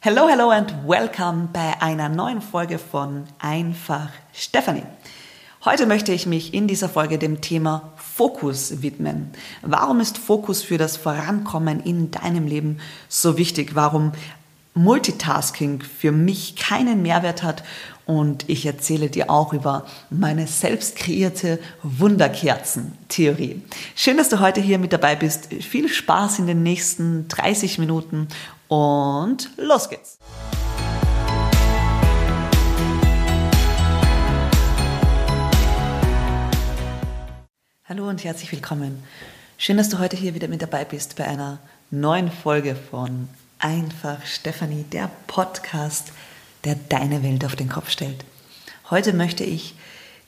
Hello, hello and welcome bei einer neuen Folge von Einfach Stephanie. Heute möchte ich mich in dieser Folge dem Thema Fokus widmen. Warum ist Fokus für das Vorankommen in deinem Leben so wichtig? Warum Multitasking für mich keinen Mehrwert hat und ich erzähle dir auch über meine selbst kreierte Wunderkerzen-Theorie. Schön, dass du heute hier mit dabei bist. Viel Spaß in den nächsten 30 Minuten und los geht's. Hallo und herzlich willkommen. Schön, dass du heute hier wieder mit dabei bist bei einer neuen Folge von Einfach Stefanie, der Podcast, der deine Welt auf den Kopf stellt. Heute möchte ich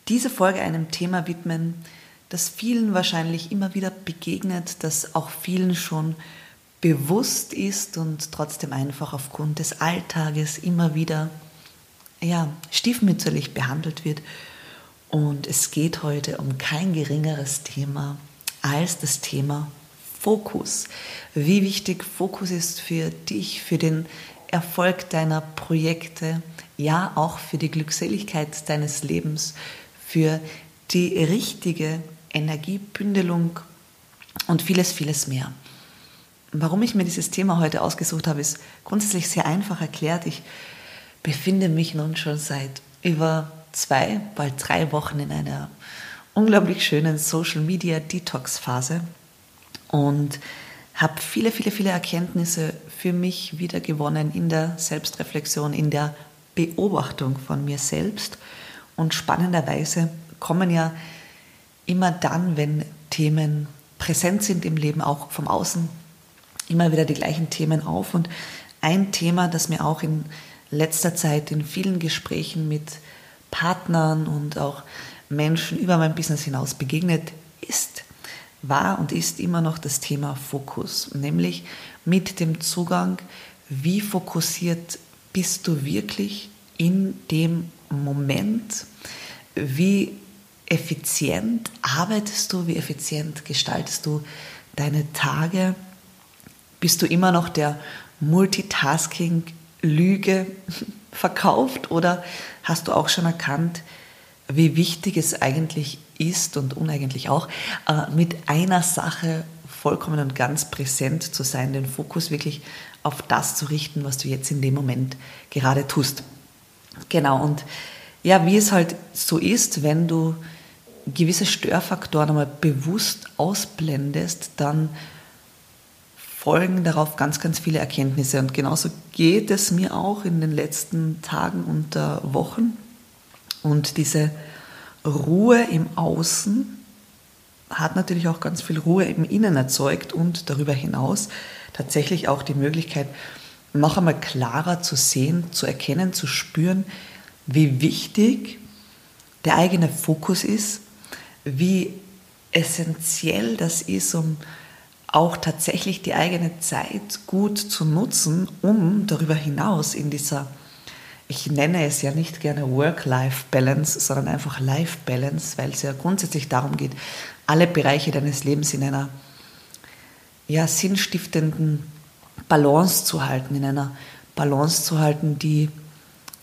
diese Folge einem Thema widmen, das vielen wahrscheinlich immer wieder begegnet, das auch vielen schon bewusst ist und trotzdem einfach aufgrund des Alltages immer wieder ja, stiefmütterlich behandelt wird. Und es geht heute um kein geringeres Thema als das Thema Fokus. Wie wichtig Fokus ist für dich, für den Erfolg deiner Projekte, ja auch für die Glückseligkeit deines Lebens, für die richtige Energiebündelung und vieles, vieles mehr. Warum ich mir dieses Thema heute ausgesucht habe, ist grundsätzlich sehr einfach erklärt. Ich befinde mich nun schon seit über zwei, bald drei Wochen in einer unglaublich schönen Social Media Detox Phase und habe viele, viele, viele Erkenntnisse für mich wieder gewonnen in der Selbstreflexion, in der Beobachtung von mir selbst. Und spannenderweise kommen ja immer dann, wenn Themen präsent sind im Leben, auch vom Außen, immer wieder die gleichen Themen auf. Und ein Thema, das mir auch in letzter Zeit in vielen Gesprächen mit Partnern und auch Menschen über mein Business hinaus begegnet ist, war und ist immer noch das Thema Fokus, nämlich mit dem Zugang, wie fokussiert bist du wirklich in dem Moment, wie effizient arbeitest du, wie effizient gestaltest du deine Tage, bist du immer noch der Multitasking-Lüge verkauft oder hast du auch schon erkannt, wie wichtig es eigentlich ist und uneigentlich auch, äh, mit einer Sache vollkommen und ganz präsent zu sein, den Fokus wirklich auf das zu richten, was du jetzt in dem Moment gerade tust. Genau, und ja, wie es halt so ist, wenn du gewisse Störfaktoren einmal bewusst ausblendest, dann folgen darauf ganz, ganz viele Erkenntnisse. Und genauso geht es mir auch in den letzten Tagen und äh, Wochen. Und diese Ruhe im Außen hat natürlich auch ganz viel Ruhe im Innen erzeugt und darüber hinaus tatsächlich auch die Möglichkeit, noch einmal klarer zu sehen, zu erkennen, zu spüren, wie wichtig der eigene Fokus ist, wie essentiell das ist, um auch tatsächlich die eigene Zeit gut zu nutzen, um darüber hinaus in dieser, ich nenne es ja nicht gerne Work-Life-Balance, sondern einfach Life-Balance, weil es ja grundsätzlich darum geht, alle Bereiche deines Lebens in einer ja, sinnstiftenden Balance zu halten, in einer Balance zu halten, die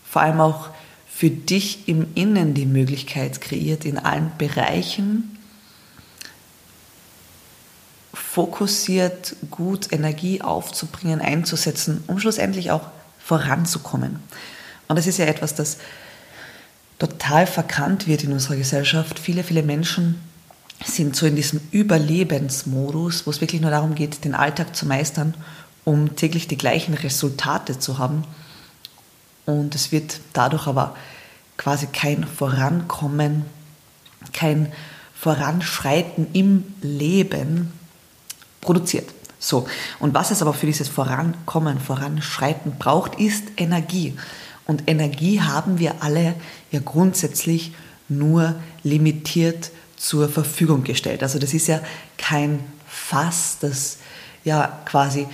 vor allem auch für dich im Innen die Möglichkeit kreiert, in allen Bereichen fokussiert gut Energie aufzubringen, einzusetzen, um schlussendlich auch voranzukommen. Und das ist ja etwas, das total verkannt wird in unserer Gesellschaft. Viele, viele Menschen sind so in diesem Überlebensmodus, wo es wirklich nur darum geht, den Alltag zu meistern, um täglich die gleichen Resultate zu haben. Und es wird dadurch aber quasi kein Vorankommen, kein Voranschreiten im Leben produziert. So, und was es aber für dieses Vorankommen, Voranschreiten braucht, ist Energie. Und Energie haben wir alle ja grundsätzlich nur limitiert zur Verfügung gestellt. Also das ist ja kein Fass, das ja quasi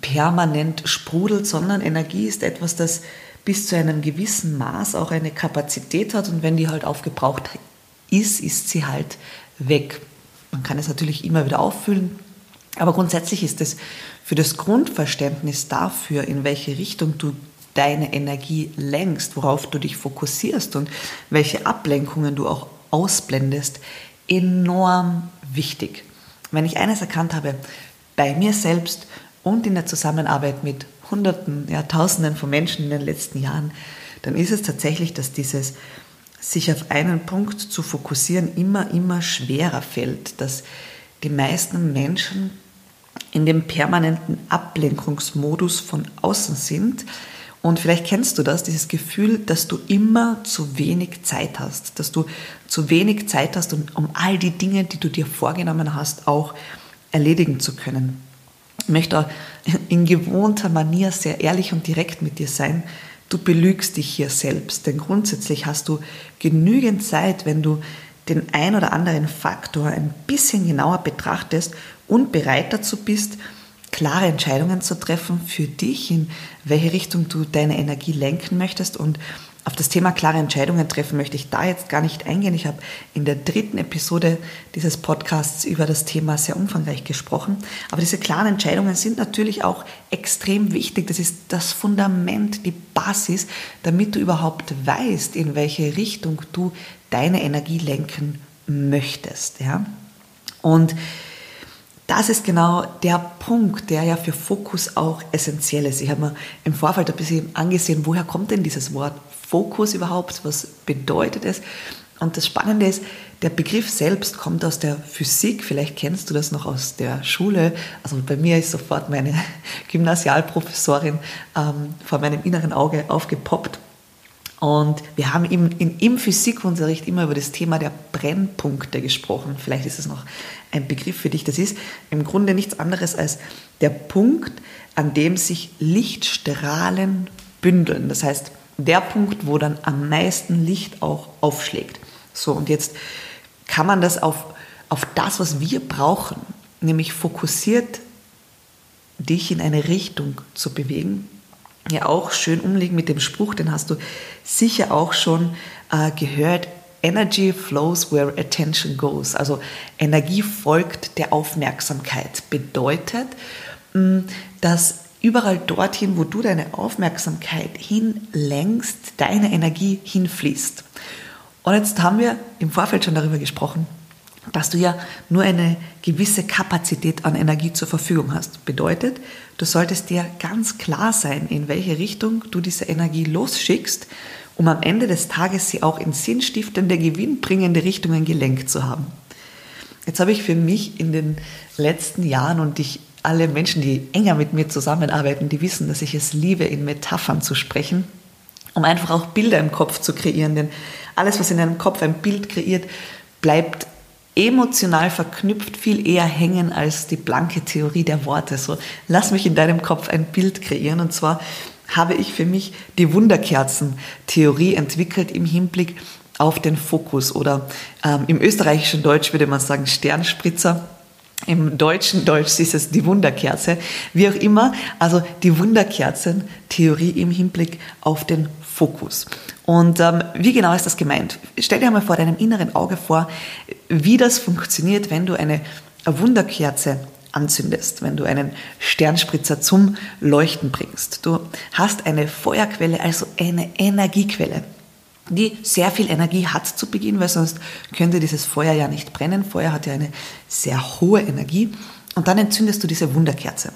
permanent sprudelt, sondern Energie ist etwas, das bis zu einem gewissen Maß auch eine Kapazität hat und wenn die halt aufgebraucht ist, ist sie halt weg. Man kann es natürlich immer wieder auffüllen, Aber grundsätzlich ist es für das Grundverständnis dafür, in welche Richtung du deine Energie lenkst, worauf du dich fokussierst und welche Ablenkungen du auch ausblendest, enorm wichtig. Wenn ich eines erkannt habe, bei mir selbst und in der Zusammenarbeit mit Hunderten, ja Tausenden von Menschen in den letzten Jahren, dann ist es tatsächlich, dass dieses sich auf einen Punkt zu fokussieren immer, immer schwerer fällt, dass die meisten Menschen in dem permanenten Ablenkungsmodus von außen sind. Und vielleicht kennst du das, dieses Gefühl, dass du immer zu wenig Zeit hast, dass du zu wenig Zeit hast, um, um all die Dinge, die du dir vorgenommen hast, auch erledigen zu können. Ich möchte in gewohnter Manier sehr ehrlich und direkt mit dir sein. Du belügst dich hier selbst, denn grundsätzlich hast du genügend Zeit, wenn du den ein oder anderen Faktor ein bisschen genauer betrachtest und bereit dazu bist, klare Entscheidungen zu treffen für dich, in welche Richtung du deine Energie lenken möchtest. Und auf das Thema klare Entscheidungen treffen möchte ich da jetzt gar nicht eingehen. Ich habe in der dritten Episode dieses Podcasts über das Thema sehr umfangreich gesprochen. Aber diese klaren Entscheidungen sind natürlich auch extrem wichtig. Das ist das Fundament, die Basis, damit du überhaupt weißt, in welche Richtung du deine Energie lenken möchtest. Ja? Und das ist genau der Punkt, der ja für Fokus auch essentiell ist. Ich habe mir im Vorfeld ein bisschen angesehen, woher kommt denn dieses Wort Fokus überhaupt? Was bedeutet es? Und das Spannende ist, der Begriff selbst kommt aus der Physik. Vielleicht kennst du das noch aus der Schule. Also bei mir ist sofort meine Gymnasialprofessorin ähm, vor meinem inneren Auge aufgepoppt. Und wir haben im, in, im Physikunterricht immer über das Thema der Brennpunkte gesprochen. Vielleicht ist es noch ein Begriff für dich. Das ist im Grunde nichts anderes als der Punkt, an dem sich Lichtstrahlen bündeln. Das heißt, der Punkt, wo dann am meisten Licht auch aufschlägt. So, und jetzt kann man das auf, auf das, was wir brauchen, nämlich fokussiert dich in eine Richtung zu bewegen, ja auch schön umlegen mit dem Spruch, den hast du sicher auch schon äh, gehört. Energy flows where attention goes. Also Energie folgt der Aufmerksamkeit. Bedeutet, mh, mm, dass überall dorthin, wo du deine Aufmerksamkeit hinlenkst, deine Energie hinfließt. Und jetzt haben wir im Vorfeld schon darüber gesprochen, dass du ja nur eine gewisse Kapazität an Energie zur Verfügung hast. Bedeutet, du solltest dir ganz klar sein, in welche Richtung du diese Energie losschickst, um am Ende des Tages sie auch in sinnstiftende, gewinnbringende Richtungen gelenkt zu haben. Jetzt habe ich für mich in den letzten Jahren und ich alle Menschen, die enger mit mir zusammenarbeiten, die wissen, dass ich es liebe, in Metaphern zu sprechen, um einfach auch Bilder im Kopf zu kreieren. Denn alles, was in einem Kopf ein Bild kreiert, bleibt emotional verknüpft viel eher hängen als die blanke Theorie der Worte. So, lass mich in deinem Kopf ein Bild kreieren. Und zwar habe ich für mich die Wunderkerzen-Theorie entwickelt im Hinblick auf den Fokus oder ähm, im österreichischen Deutsch würde man sagen Sternspritzer. Im deutschen Deutsch ist es die Wunderkerze. Wie auch immer, also die Wunderkerzen-Theorie im Hinblick auf den Fokus. Und ähm, wie genau ist das gemeint? Stell dir einmal vor deinem inneren Auge vor, wie das funktioniert, wenn du eine Wunderkerze anzündest, wenn du einen Sternspritzer zum Leuchten bringst. Du hast eine Feuerquelle, also eine Energiequelle, die sehr viel Energie hat zu Beginn, weil sonst könnte dieses Feuer ja nicht brennen. Feuer hat ja eine sehr hohe Energie. Und dann entzündest du diese Wunderkerze.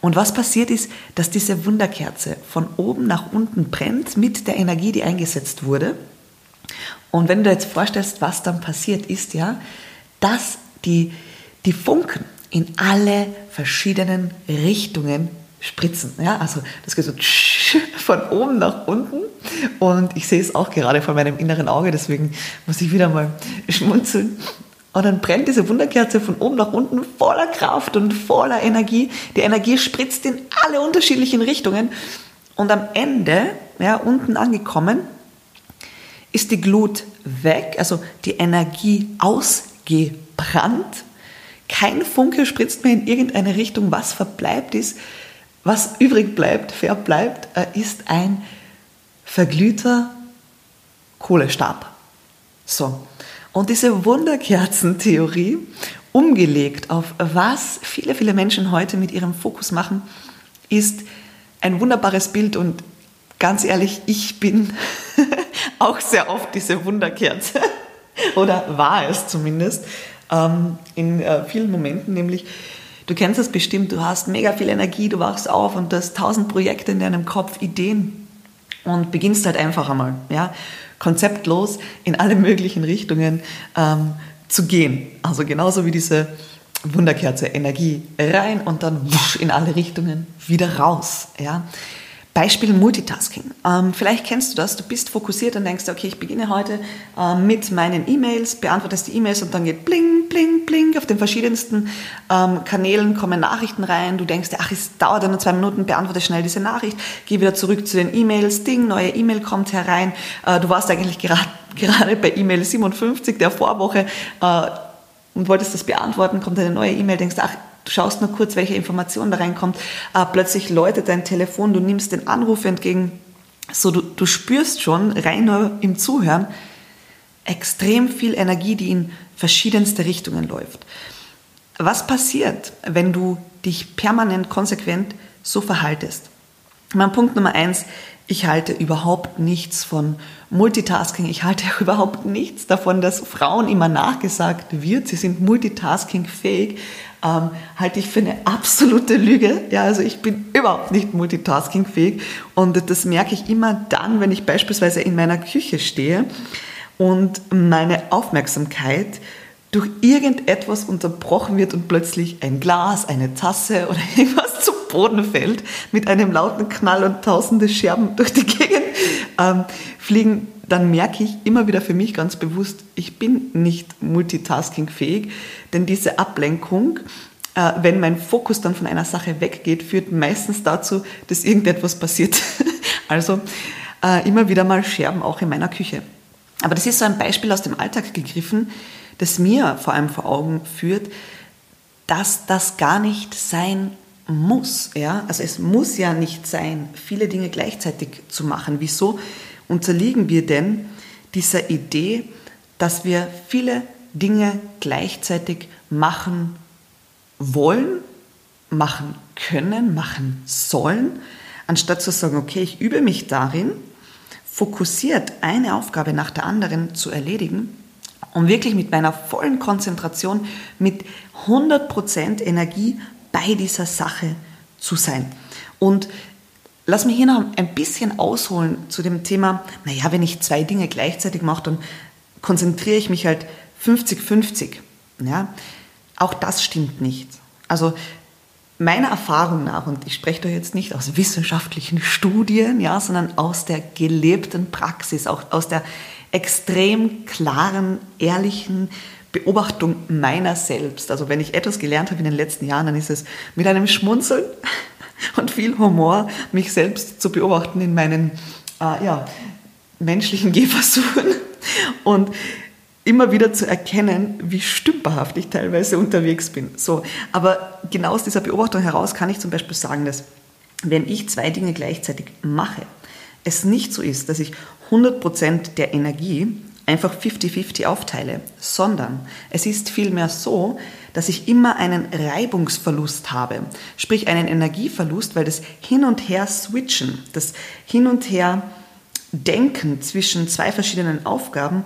Und was passiert ist, dass diese Wunderkerze von oben nach unten brennt mit der Energie, die eingesetzt wurde. Und wenn du dir jetzt vorstellst, was dann passiert ist, ja, dass die, die Funken in alle verschiedenen Richtungen spritzen. Ja, also das geht so von oben nach unten. Und ich sehe es auch gerade vor meinem inneren Auge, deswegen muss ich wieder mal schmunzeln. Und dann brennt diese Wunderkerze von oben nach unten voller Kraft und voller Energie. Die Energie spritzt in alle unterschiedlichen Richtungen. Und am Ende, ja, unten angekommen, ist die Glut weg, also die Energie ausgebrannt. Kein Funke spritzt mehr in irgendeine Richtung. Was verbleibt ist, was übrig bleibt, verbleibt, äh, ist ein verglühter Kohlestab. So. Und diese Wunderkerzentheorie umgelegt auf was viele, viele Menschen heute mit ihrem Fokus machen, ist ein wunderbares Bild. Und ganz ehrlich, ich bin auch sehr oft diese Wunderkerze. Oder war es zumindest ähm, in äh, vielen Momenten, nämlich du kennst das bestimmt, du hast mega viel Energie, du wachst auf und du hast tausend Projekte in deinem Kopf, Ideen und beginnst halt einfach einmal, ja, konzeptlos in alle möglichen Richtungen ähm, zu gehen. Also genauso wie diese Wunderkerze, Energie rein und dann wusch in alle Richtungen wieder raus. Ja. Beispiel Multitasking. Ähm, vielleicht kennst du das, du bist fokussiert und denkst, okay, ich beginne heute äh, mit meinen E-Mails, beantwortest die E-Mails und dann geht bling, bling, bling, auf den verschiedensten ähm, Kanälen kommen Nachrichten rein, du denkst, ach, es dauert nur zwei Minuten, beantworte schnell diese Nachricht, geh wieder zurück zu den E-Mails, Ding, neue E-Mail kommt herein, äh, du warst eigentlich gerade, gerade bei E-Mail 57 der Vorwoche äh, und wolltest das beantworten, kommt eine neue E-Mail, denkst, ach, Du schaust nur kurz, welche Information da reinkommt. Äh, plötzlich läutet dein Telefon, du nimmst den Anruf entgegen. So, du, du spürst schon, rein nur im Zuhören, extrem viel Energie, die in verschiedenste Richtungen läuft. Was passiert, wenn du dich permanent, konsequent so verhaltest? Mein Punkt Nummer eins, ich halte überhaupt nichts von Multitasking. Ich halte überhaupt nichts davon, dass Frauen immer nachgesagt wird, sie sind multitasking-fähig ähm, halte ich für eine absolute Lüge. Ja, also ich bin überhaupt nicht multitaskingfähig und das merke ich immer dann, wenn ich beispielsweise in meiner Küche stehe und meine Aufmerksamkeit durch irgendetwas unterbrochen wird und plötzlich ein Glas, eine Tasse oder irgendwas zu Boden fällt mit einem lauten Knall und tausende Scherben durch die Gegend ähm, fliegen, dann merke ich immer wieder für mich ganz bewusst, ich bin nicht multitaskingfähig, denn diese Ablenkung, äh, wenn mein Fokus dann von einer Sache weggeht, führt meistens dazu, dass irgendetwas passiert. also äh, immer wieder mal Scherben auch in meiner Küche. Aber das ist so ein Beispiel aus dem Alltag gegriffen, das mir vor allem vor Augen führt, dass das gar nicht sein muss. Ja? Also es muss ja nicht sein, viele Dinge gleichzeitig zu machen. Wieso? unterliegen wir denn dieser Idee, dass wir viele Dinge gleichzeitig machen wollen, machen können, machen sollen, anstatt zu sagen, okay, ich übe mich darin, fokussiert eine Aufgabe nach der anderen zu erledigen, um wirklich mit meiner vollen Konzentration, mit 100% Energie bei dieser Sache zu sein. Und Lass mich hier noch ein bisschen ausholen zu dem Thema, naja, wenn ich zwei Dinge gleichzeitig mache, dann konzentriere ich mich halt 50-50. Ja? Auch das stimmt nicht. Also meiner Erfahrung nach, und ich spreche da jetzt nicht aus wissenschaftlichen Studien, ja, sondern aus der gelebten Praxis, auch aus der extrem klaren, ehrlichen Beobachtung meiner selbst. Also wenn ich etwas gelernt habe in den letzten Jahren, dann ist es mit einem Schmunzeln und viel Humor, mich selbst zu beobachten in meinen äh, ja, menschlichen Gehversuchen und immer wieder zu erkennen, wie stümperhaft ich teilweise unterwegs bin. So, aber genau aus dieser Beobachtung heraus kann ich zum Beispiel sagen, dass wenn ich zwei Dinge gleichzeitig mache, es nicht so ist, dass ich 100% der Energie einfach 50-50 aufteile, sondern es ist vielmehr so, dass ich immer einen Reibungsverlust habe, sprich einen Energieverlust, weil das Hin und Her switchen, das Hin und Her Denken zwischen zwei verschiedenen Aufgaben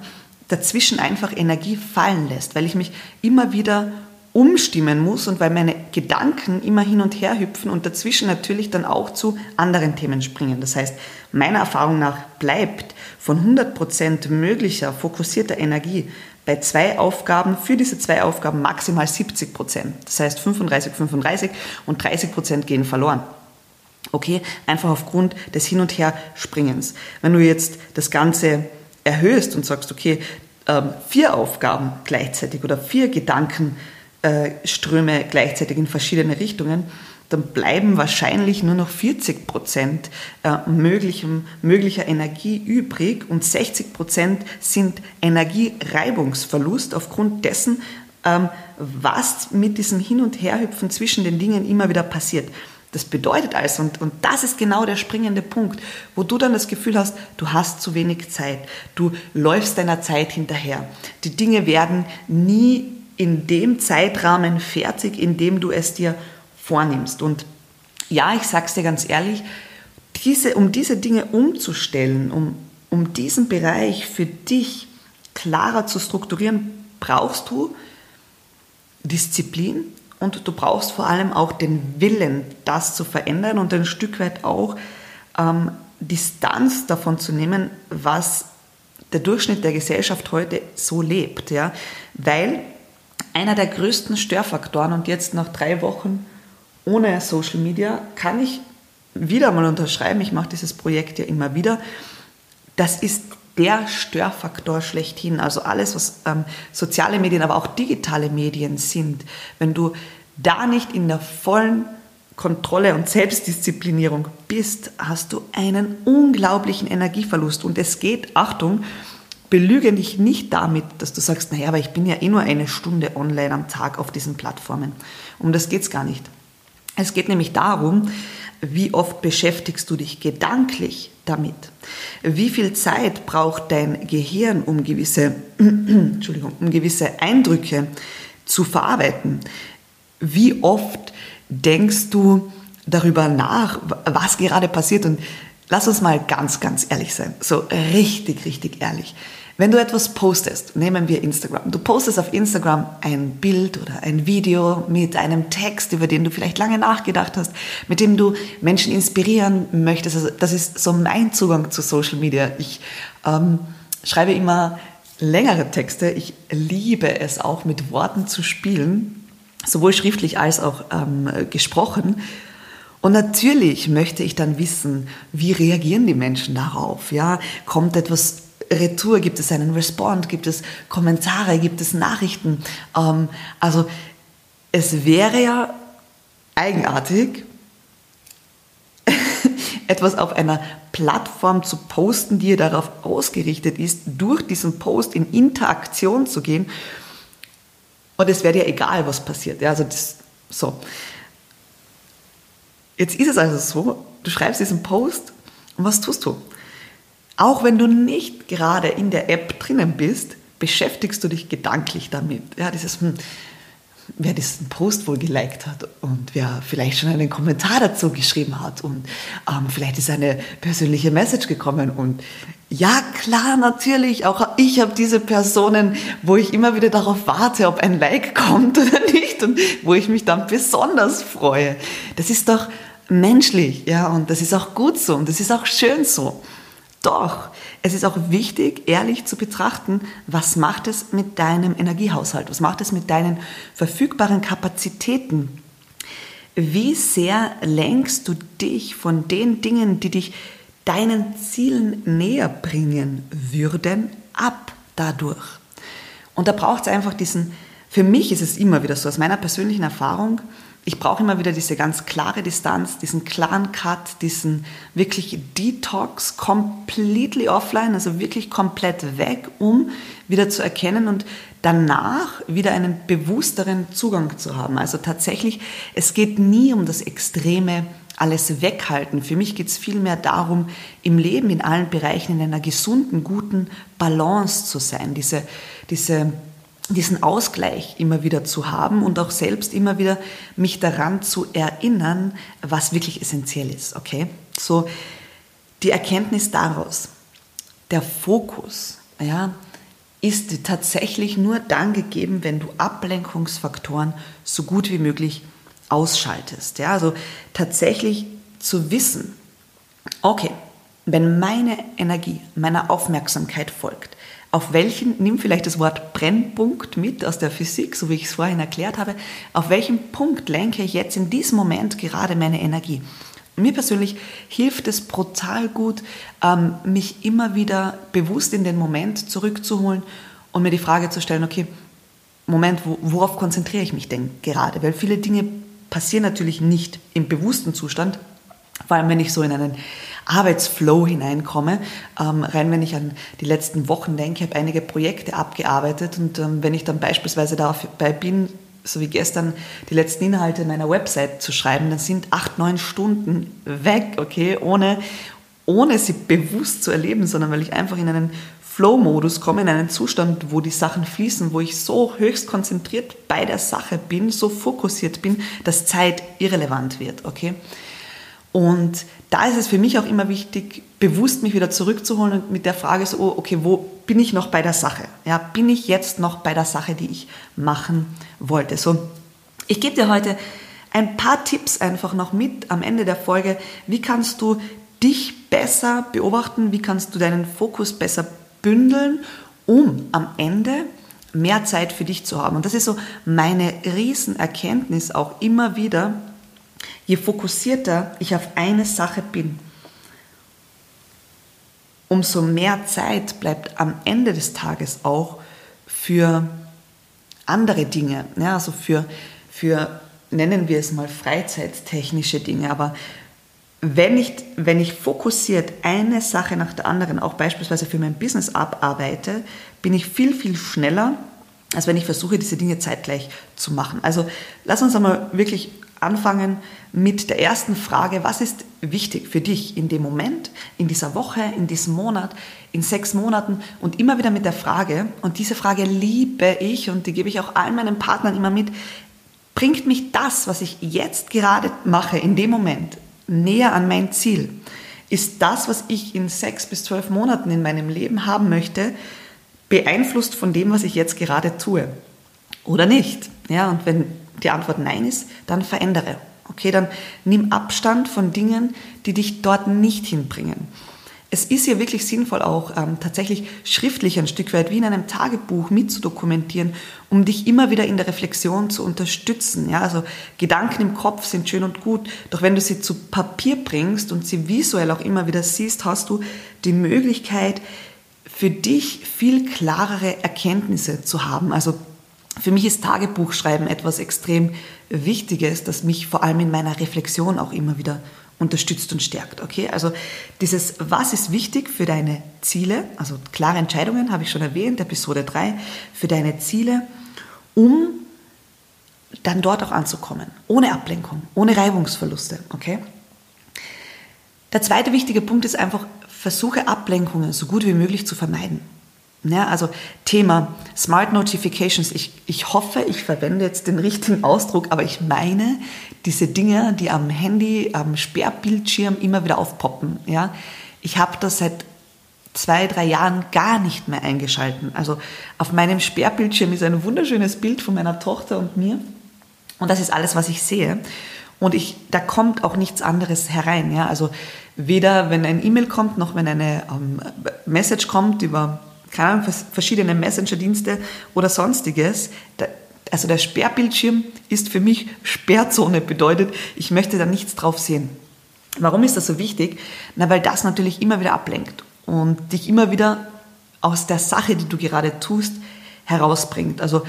dazwischen einfach Energie fallen lässt, weil ich mich immer wieder umstimmen muss und weil meine Gedanken immer hin und her hüpfen und dazwischen natürlich dann auch zu anderen Themen springen. Das heißt, meiner Erfahrung nach bleibt von 100% möglicher fokussierter Energie bei zwei Aufgaben, für diese zwei Aufgaben maximal 70 Prozent. Das heißt 35, 35 und 30 Prozent gehen verloren. Okay, einfach aufgrund des Hin- und Her-Springens. Wenn du jetzt das Ganze erhöhst und sagst, okay, ähm, vier Aufgaben gleichzeitig oder vier Gedankenströme gleichzeitig in verschiedene Richtungen, dann bleiben wahrscheinlich nur noch 40 Prozent äh, möglicher Energie übrig und 60 Prozent sind Energiereibungsverlust aufgrund dessen, ähm, was mit diesem Hin- und Herhüpfen zwischen den Dingen immer wieder passiert. Das bedeutet also, und, und das ist genau der springende Punkt, wo du dann das Gefühl hast, du hast zu wenig Zeit, du läufst deiner Zeit hinterher. Die Dinge werden nie in dem Zeitrahmen fertig, in dem du es dir vornimmst. Und ja, ich sag's dir ganz ehrlich, diese, um diese Dinge umzustellen, um, um diesen Bereich für dich klarer zu strukturieren, brauchst du Disziplin und du brauchst vor allem auch den Willen, das zu verändern und ein Stück weit auch ähm, Distanz davon zu nehmen, was der Durchschnitt der Gesellschaft heute so lebt. Ja? Weil einer der größten Störfaktoren und jetzt nach drei Wochen ohne Social Media kann ich wieder mal unterschreiben, ich mache dieses Projekt ja immer wieder, das ist der Störfaktor schlechthin. Also alles, was ähm, soziale Medien, aber auch digitale Medien sind, wenn du da nicht in der vollen Kontrolle und Selbstdisziplinierung bist, hast du einen unglaublichen Energieverlust. Und es geht, Achtung, belüge dich nicht damit, dass du sagst, naja, aber ich bin ja eh nur eine Stunde online am Tag auf diesen Plattformen. Um das geht es gar nicht. Es geht nämlich darum, wie oft beschäftigst du dich gedanklich damit? Wie viel Zeit braucht dein Gehirn, um gewisse, Entschuldigung, um gewisse Eindrücke zu verarbeiten? Wie oft denkst du darüber nach, was gerade passiert? Und lass uns mal ganz, ganz ehrlich sein. So richtig, richtig ehrlich. Wenn du etwas postest, nehmen wir Instagram, du postest auf Instagram ein Bild oder ein Video mit einem Text, über den du vielleicht lange nachgedacht hast, mit dem du Menschen inspirieren möchtest. Also das ist so mein Zugang zu Social Media. Ich ähm, schreibe immer längere Texte. Ich liebe es auch mit Worten zu spielen, sowohl schriftlich als auch ähm, gesprochen. Und natürlich möchte ich dann wissen, wie reagieren die Menschen darauf? Ja, kommt etwas Retour, gibt es einen Respond, gibt es Kommentare, gibt es Nachrichten. Ähm, also es wäre ja eigenartig, etwas auf einer Plattform zu posten, die darauf ausgerichtet ist, durch diesen Post in Interaktion zu gehen. Und es wäre dir egal, was passiert. Ja, also das, so. Jetzt ist es also so, du schreibst diesen Post und was tust du? Auch wenn du nicht gerade in der App drinnen bist, beschäftigst du dich gedanklich damit. Ja, dieses, hm, wer diesen Post wohl geliked hat und wer vielleicht schon einen Kommentar dazu geschrieben hat und ähm, vielleicht ist eine persönliche Message gekommen und ja klar, natürlich, auch ich habe diese Personen, wo ich immer wieder darauf warte, ob ein Like kommt oder nicht und wo ich mich dann besonders freue. Das ist doch menschlich, ja, und das ist auch gut so und das ist auch schön so. Doch es ist auch wichtig, ehrlich zu betrachten, was macht es mit deinem Energiehaushalt, was macht es mit deinen verfügbaren Kapazitäten. Wie sehr lenkst du dich von den Dingen, die dich deinen Zielen näher bringen würden, ab dadurch? Und da braucht es einfach diesen, für mich ist es immer wieder so, aus meiner persönlichen Erfahrung, ich brauche immer wieder diese ganz klare Distanz, diesen klaren Cut, diesen wirklich Detox, completely offline, also wirklich komplett weg, um wieder zu erkennen und danach wieder einen bewussteren Zugang zu haben. Also tatsächlich, es geht nie um das extreme alles weghalten. Für mich geht es vielmehr darum, im Leben, in allen Bereichen in einer gesunden, guten Balance zu sein. Diese, diese diesen Ausgleich immer wieder zu haben und auch selbst immer wieder mich daran zu erinnern, was wirklich essentiell ist, okay? So, die Erkenntnis daraus, der Fokus, ja, ist tatsächlich nur dann gegeben, wenn du Ablenkungsfaktoren so gut wie möglich ausschaltest. Ja, also tatsächlich zu wissen, okay, wenn meine Energie meiner Aufmerksamkeit folgt, auf welchen, nimm vielleicht das Wort Brennpunkt mit aus der Physik, so wie ich es vorhin erklärt habe, auf welchen Punkt lenke ich jetzt in diesem Moment gerade meine Energie? Mir persönlich hilft es brutal gut, ähm, mich immer wieder bewusst in den Moment zurückzuholen und mir die Frage zu stellen, okay, Moment, worauf konzentriere ich mich denn gerade? Weil viele Dinge passieren natürlich nicht im bewussten Zustand, vor allem wenn ich so in einen Arbeitsflow hineinkomme. Ähm, rein wenn ich an die letzten Wochen denke, habe einige Projekte abgearbeitet und ähm, wenn ich dann beispielsweise dabei bin, so wie gestern die letzten Inhalte meiner Website zu schreiben, dann sind acht, neun Stunden weg, okay, ohne, ohne sie bewusst zu erleben, sondern weil ich einfach in einen Flow-Modus komme, in einen Zustand, wo die Sachen fließen, wo ich so höchst konzentriert bei der Sache bin, so fokussiert bin, dass Zeit irrelevant wird, okay? Und da ist es für mich auch immer wichtig, bewusst mich wieder zurückzuholen und mit der Frage so, okay, wo bin ich noch bei der Sache? Ja, bin ich jetzt noch bei der Sache, die ich machen wollte? So, ich gebe dir heute ein paar Tipps einfach noch mit am Ende der Folge. Wie kannst du dich besser beobachten? Wie kannst du deinen Fokus besser bündeln, um am Ende mehr Zeit für dich zu haben? Und das ist so meine Riesenerkenntnis auch immer wieder. Je fokussierter ich auf eine Sache bin, umso mehr Zeit bleibt am Ende des Tages auch für andere Dinge, ja, also für, für, nennen wir es mal freizeittechnische Dinge, aber wenn ich, wenn ich fokussiert eine Sache nach der anderen, auch beispielsweise für mein Business abarbeite, bin ich viel, viel schneller, als wenn ich versuche, diese Dinge zeitgleich zu machen. Also lass uns einmal wirklich anfangen mit der ersten Frage, was ist wichtig für dich in dem Moment, in dieser Woche, in diesem Monat, in sechs Monaten und immer wieder mit der Frage, und diese Frage liebe ich und die gebe ich auch allen meinen Partnern immer mit, bringt mich das, was ich jetzt gerade mache, in dem Moment, näher an mein Ziel? Ist das, was ich in sechs bis zwölf Monaten in meinem Leben haben möchte, beeinflusst von dem, was ich jetzt gerade tue? Oder nicht? Ja, und wenn die Antwort Nein ist, dann verändere. Okay, dann nimm Abstand von Dingen, die dich dort nicht hinbringen. Es ist ja wirklich sinnvoll, auch ähm, tatsächlich schriftlich ein Stück weit wie in einem Tagebuch mitzudokumentieren, um dich immer wieder in der Reflexion zu unterstützen. Ja, also Gedanken im Kopf sind schön und gut, doch wenn du sie zu Papier bringst und sie visuell auch immer wieder siehst, hast du die Möglichkeit, für dich viel klarere Erkenntnisse zu haben. Also für mich ist Tagebuchschreiben etwas extrem Wichtiges, das mich vor allem in meiner Reflexion auch immer wieder unterstützt und stärkt. Okay, also dieses, was ist wichtig für deine Ziele, also klare Entscheidungen, habe ich schon erwähnt, Episode 3, für deine Ziele, um dann dort auch anzukommen, ohne Ablenkung, ohne Reibungsverluste. Okay? Der zweite wichtige Punkt ist einfach, versuche Ablenkungen so gut wie möglich zu vermeiden. Ja, also Thema Smart Notifications. Ich, ich hoffe, ich verwende jetzt den richtigen Ausdruck, aber ich meine diese Dinge, die am Handy, am Sperrbildschirm immer wieder aufpoppen. Ja, ich habe das seit zwei, drei Jahren gar nicht mehr eingeschalten. Also auf meinem Sperrbildschirm ist ein wunderschönes Bild von meiner Tochter und mir. Und das ist alles, was ich sehe. Und ich, da kommt auch nichts anderes herein. Ja? Also weder wenn ein E-Mail kommt, noch wenn eine ähm, Message kommt über keine Ahnung, verschiedene Messenger-Dienste oder sonstiges. Also der Sperrbildschirm ist für mich Sperrzone, bedeutet, ich möchte da nichts drauf sehen. Warum ist das so wichtig? Na, weil das natürlich immer wieder ablenkt und dich immer wieder aus der Sache, die du gerade tust, herausbringt. Also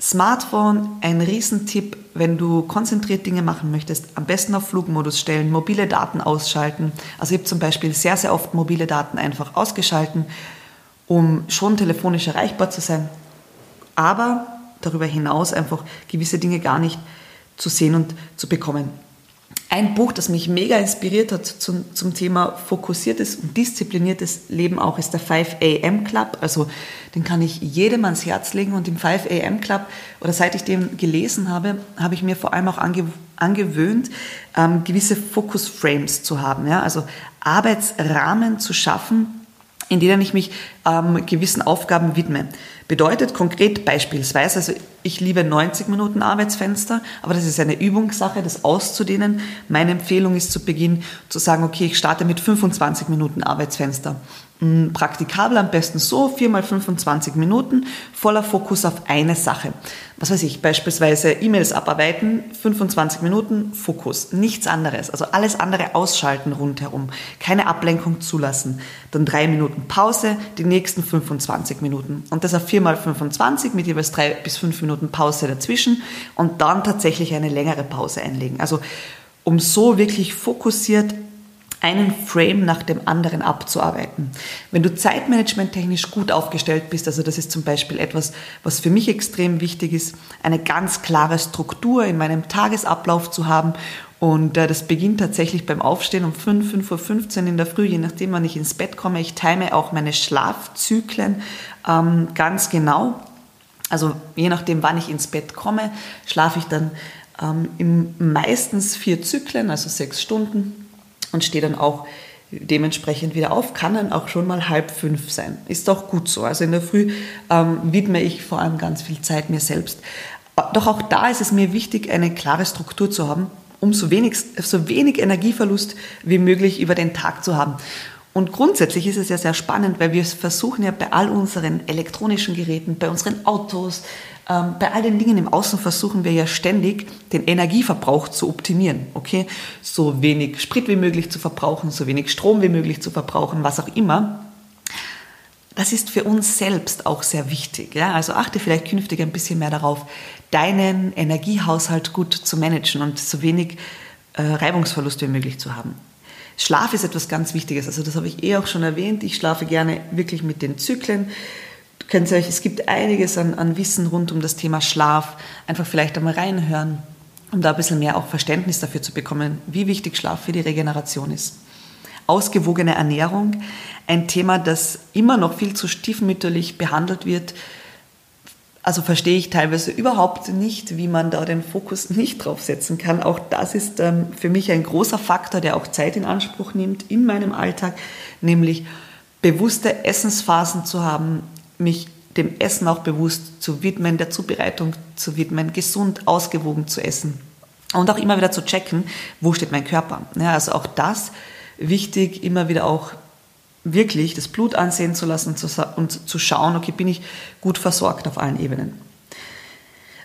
Smartphone, ein Riesentipp, wenn du konzentriert Dinge machen möchtest, am besten auf Flugmodus stellen, mobile Daten ausschalten. Also ich habe zum Beispiel sehr, sehr oft mobile Daten einfach ausgeschalten, um schon telefonisch erreichbar zu sein, aber darüber hinaus einfach gewisse Dinge gar nicht zu sehen und zu bekommen. Ein Buch, das mich mega inspiriert hat zum, zum Thema fokussiertes und diszipliniertes Leben auch, ist der 5 AM Club. Also den kann ich jedem ans Herz legen. Und im 5 AM Club, oder seit ich den gelesen habe, habe ich mir vor allem auch ange, angewöhnt, ähm, gewisse Focus-Frames zu haben. Ja? Also Arbeitsrahmen zu schaffen, in denen ich mich ähm, gewissen Aufgaben widme. Bedeutet konkret beispielsweise, also ich liebe 90 Minuten Arbeitsfenster, aber das ist eine Übungssache, das auszudehnen. Meine Empfehlung ist zu Beginn zu sagen, okay, ich starte mit 25 Minuten Arbeitsfenster. Hm, praktikabel am besten so, viermal 25 Minuten, voller Fokus auf eine Sache. Was weiß ich, beispielsweise E-Mails abarbeiten, 25 Minuten, Fokus, nichts anderes. Also alles andere ausschalten rundherum, keine Ablenkung zulassen. Dann drei Minuten Pause, die nächsten 25 Minuten. Und das auf viermal 25 mit jeweils drei bis fünf Minuten Pause dazwischen und dann tatsächlich eine längere Pause einlegen. Also um so wirklich fokussiert einen Frame nach dem anderen abzuarbeiten. Wenn du zeitmanagementtechnisch gut aufgestellt bist, also das ist zum Beispiel etwas, was für mich extrem wichtig ist, eine ganz klare Struktur in meinem Tagesablauf zu haben Und äh, das beginnt tatsächlich beim Aufstehen um 5, 5.15 Uhr in der Früh, je nachdem, wann ich ins Bett komme. Ich time auch meine Schlafzyklen ähm, ganz genau. Also je nachdem, wann ich ins Bett komme, schlafe ich dann ähm, im, meistens vier Zyklen, also sechs Stunden und stehe dann auch dementsprechend wieder auf, kann dann auch schon mal halb fünf sein. Ist auch gut so. Also in der Früh ähm, widme ich vor allem ganz viel Zeit mir selbst. Doch auch da ist es mir wichtig, eine klare Struktur zu haben, um so wenig, so wenig Energieverlust wie möglich über den Tag zu haben. Und grundsätzlich ist es ja sehr spannend, weil wir versuchen ja bei all unseren elektronischen Geräten, bei unseren Autos, ähm, bei all den Dingen im Außen versuchen wir ja ständig, den Energieverbrauch zu optimieren. Okay, so wenig Sprit wie möglich zu verbrauchen, so wenig Strom wie möglich zu verbrauchen, was auch immer. Das ist für uns selbst auch sehr wichtig. Ja? Also achte vielleicht künftig ein bisschen mehr darauf, deinen Energiehaushalt gut zu managen und so wenig äh, Reibungsverlust wie möglich zu haben. Schlaf ist etwas ganz Wichtiges. Also das habe ich eh auch schon erwähnt. Ich schlafe gerne wirklich mit den Zyklen könnt ihr euch, es gibt einiges an, an Wissen rund um das Thema Schlaf. Einfach vielleicht einmal reinhören, um da ein bisschen mehr auch Verständnis dafür zu bekommen, wie wichtig Schlaf für die Regeneration ist. Ausgewogene Ernährung, ein Thema, das immer noch viel zu stiefmütterlich behandelt wird. Also verstehe ich teilweise überhaupt nicht, wie man da den Fokus nicht drauf setzen kann. Auch das ist ähm, für mich ein großer Faktor, der auch Zeit in Anspruch nimmt in meinem Alltag, nämlich bewusste Essensphasen zu haben, mich dem Essen auch bewusst zu widmen, der Zubereitung zu widmen, gesund, ausgewogen zu essen und auch immer wieder zu checken, wo steht mein Körper. Ja, also auch das wichtig, immer wieder auch wirklich das Blut ansehen zu lassen und zu schauen, okay, bin ich gut versorgt auf allen Ebenen.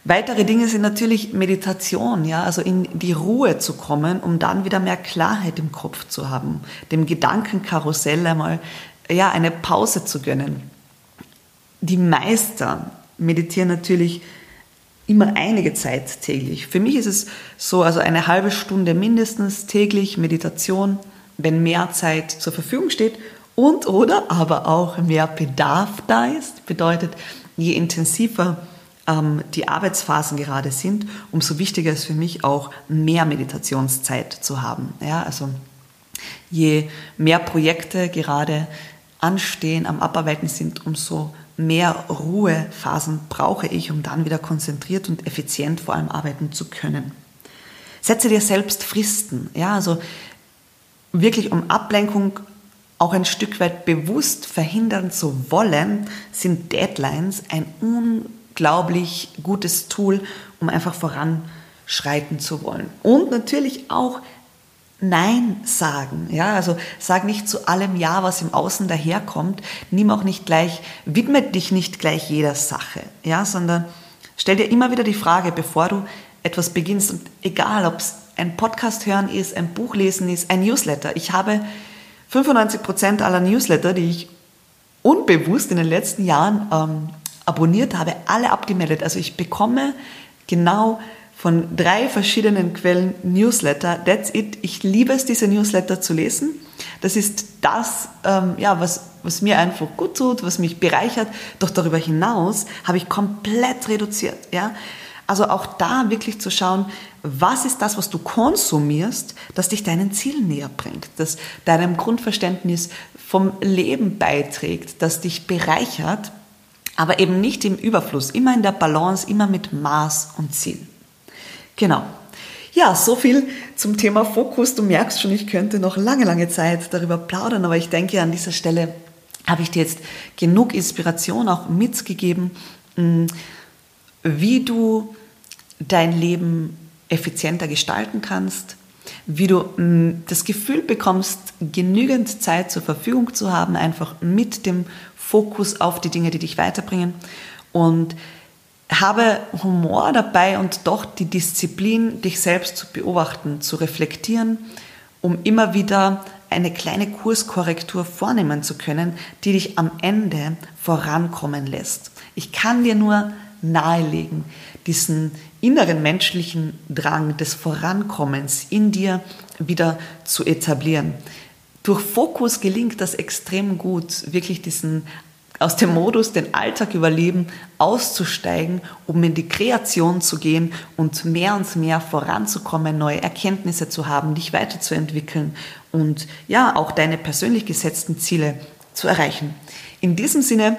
Weitere Dinge sind natürlich Meditation, ja, also in die Ruhe zu kommen, um dann wieder mehr Klarheit im Kopf zu haben, dem Gedankenkarussell einmal, ja, eine Pause zu gönnen die Meister meditieren natürlich immer einige Zeit täglich. Für mich ist es so, also eine halbe Stunde mindestens täglich Meditation, wenn mehr Zeit zur Verfügung steht und oder aber auch mehr Bedarf da ist. Bedeutet, je intensiver ähm, die Arbeitsphasen gerade sind, umso wichtiger ist für mich auch mehr Meditationszeit zu haben. Ja, also je mehr Projekte gerade anstehen, am Abarbeiten sind, umso mehr Ruhephasen brauche ich, um dann wieder konzentriert und effizient vor allem arbeiten zu können. Setze dir selbst Fristen, ja, also wirklich um Ablenkung auch ein Stück weit bewusst verhindern zu wollen, sind Deadlines ein unglaublich gutes Tool, um einfach voranschreiten zu wollen. Und natürlich auch Nein sagen. Ja, also sag nicht zu allem Ja, was im Außen daherkommt. Nimm auch nicht gleich, widme dich nicht gleich jeder Sache. Ja, sondern stell dir immer wieder die Frage, bevor du etwas beginnst. Und egal, ob es ein Podcast hören ist, ein Buch lesen ist, ein Newsletter. Ich habe 95 Prozent aller Newsletter, die ich unbewusst in den letzten Jahren ähm, abonniert habe, alle abgemeldet. Also ich bekomme genau von drei verschiedenen Quellen Newsletter. That's it. Ich liebe es, diese Newsletter zu lesen. Das ist das, ähm, ja, was, was mir einfach gut tut, was mich bereichert. Doch darüber hinaus habe ich komplett reduziert. Ja? Also auch da wirklich zu schauen, was ist das, was du konsumierst, das dich deinen Zielen näher bringt, das deinem Grundverständnis vom Leben beiträgt, das dich bereichert, aber eben nicht im Überfluss, immer in der Balance, immer mit Maß und Ziel. Genau. Ja, so viel zum Thema Fokus. Du merkst schon, ich könnte noch lange, lange Zeit darüber plaudern, aber ich denke, an dieser Stelle habe ich dir jetzt genug Inspiration auch mitgegeben, mm, wie du dein Leben effizienter gestalten kannst, wie du mm, das Gefühl bekommst, genügend Zeit zur Verfügung zu haben, einfach mit dem Fokus auf die Dinge, die dich weiterbringen und habe Humor dabei und doch die Disziplin, dich selbst zu beobachten, zu reflektieren, um immer wieder eine kleine Kurskorrektur vornehmen zu können, die dich am Ende vorankommen lässt. Ich kann dir nur nahelegen, diesen inneren menschlichen Drang des Vorankommens in dir wieder zu etablieren. Durch Fokus gelingt das extrem gut, wirklich diesen aus dem Modus, den Alltag überleben, auszusteigen, um in die Kreation zu gehen und mehr und mehr voranzukommen, neue Erkenntnisse zu haben, dich weiterzuentwickeln und ja, auch deine persönlich gesetzten Ziele zu erreichen. In diesem Sinne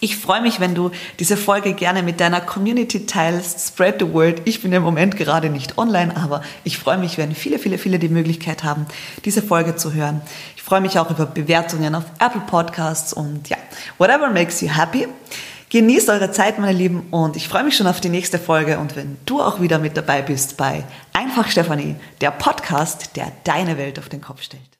ich freue mich, wenn du diese Folge gerne mit deiner Community teilst. Spread the word. Ich bin im Moment gerade nicht online, aber ich freue mich, wenn viele, viele, viele die Möglichkeit haben, diese Folge zu hören. Ich freue mich auch über Bewertungen auf Apple Podcasts und ja, whatever makes you happy. Genießt eure Zeit, meine Lieben, und ich freue mich schon auf die nächste Folge und wenn du auch wieder mit dabei bist bei Einfach Stefanie, der Podcast, der deine Welt auf den Kopf stellt.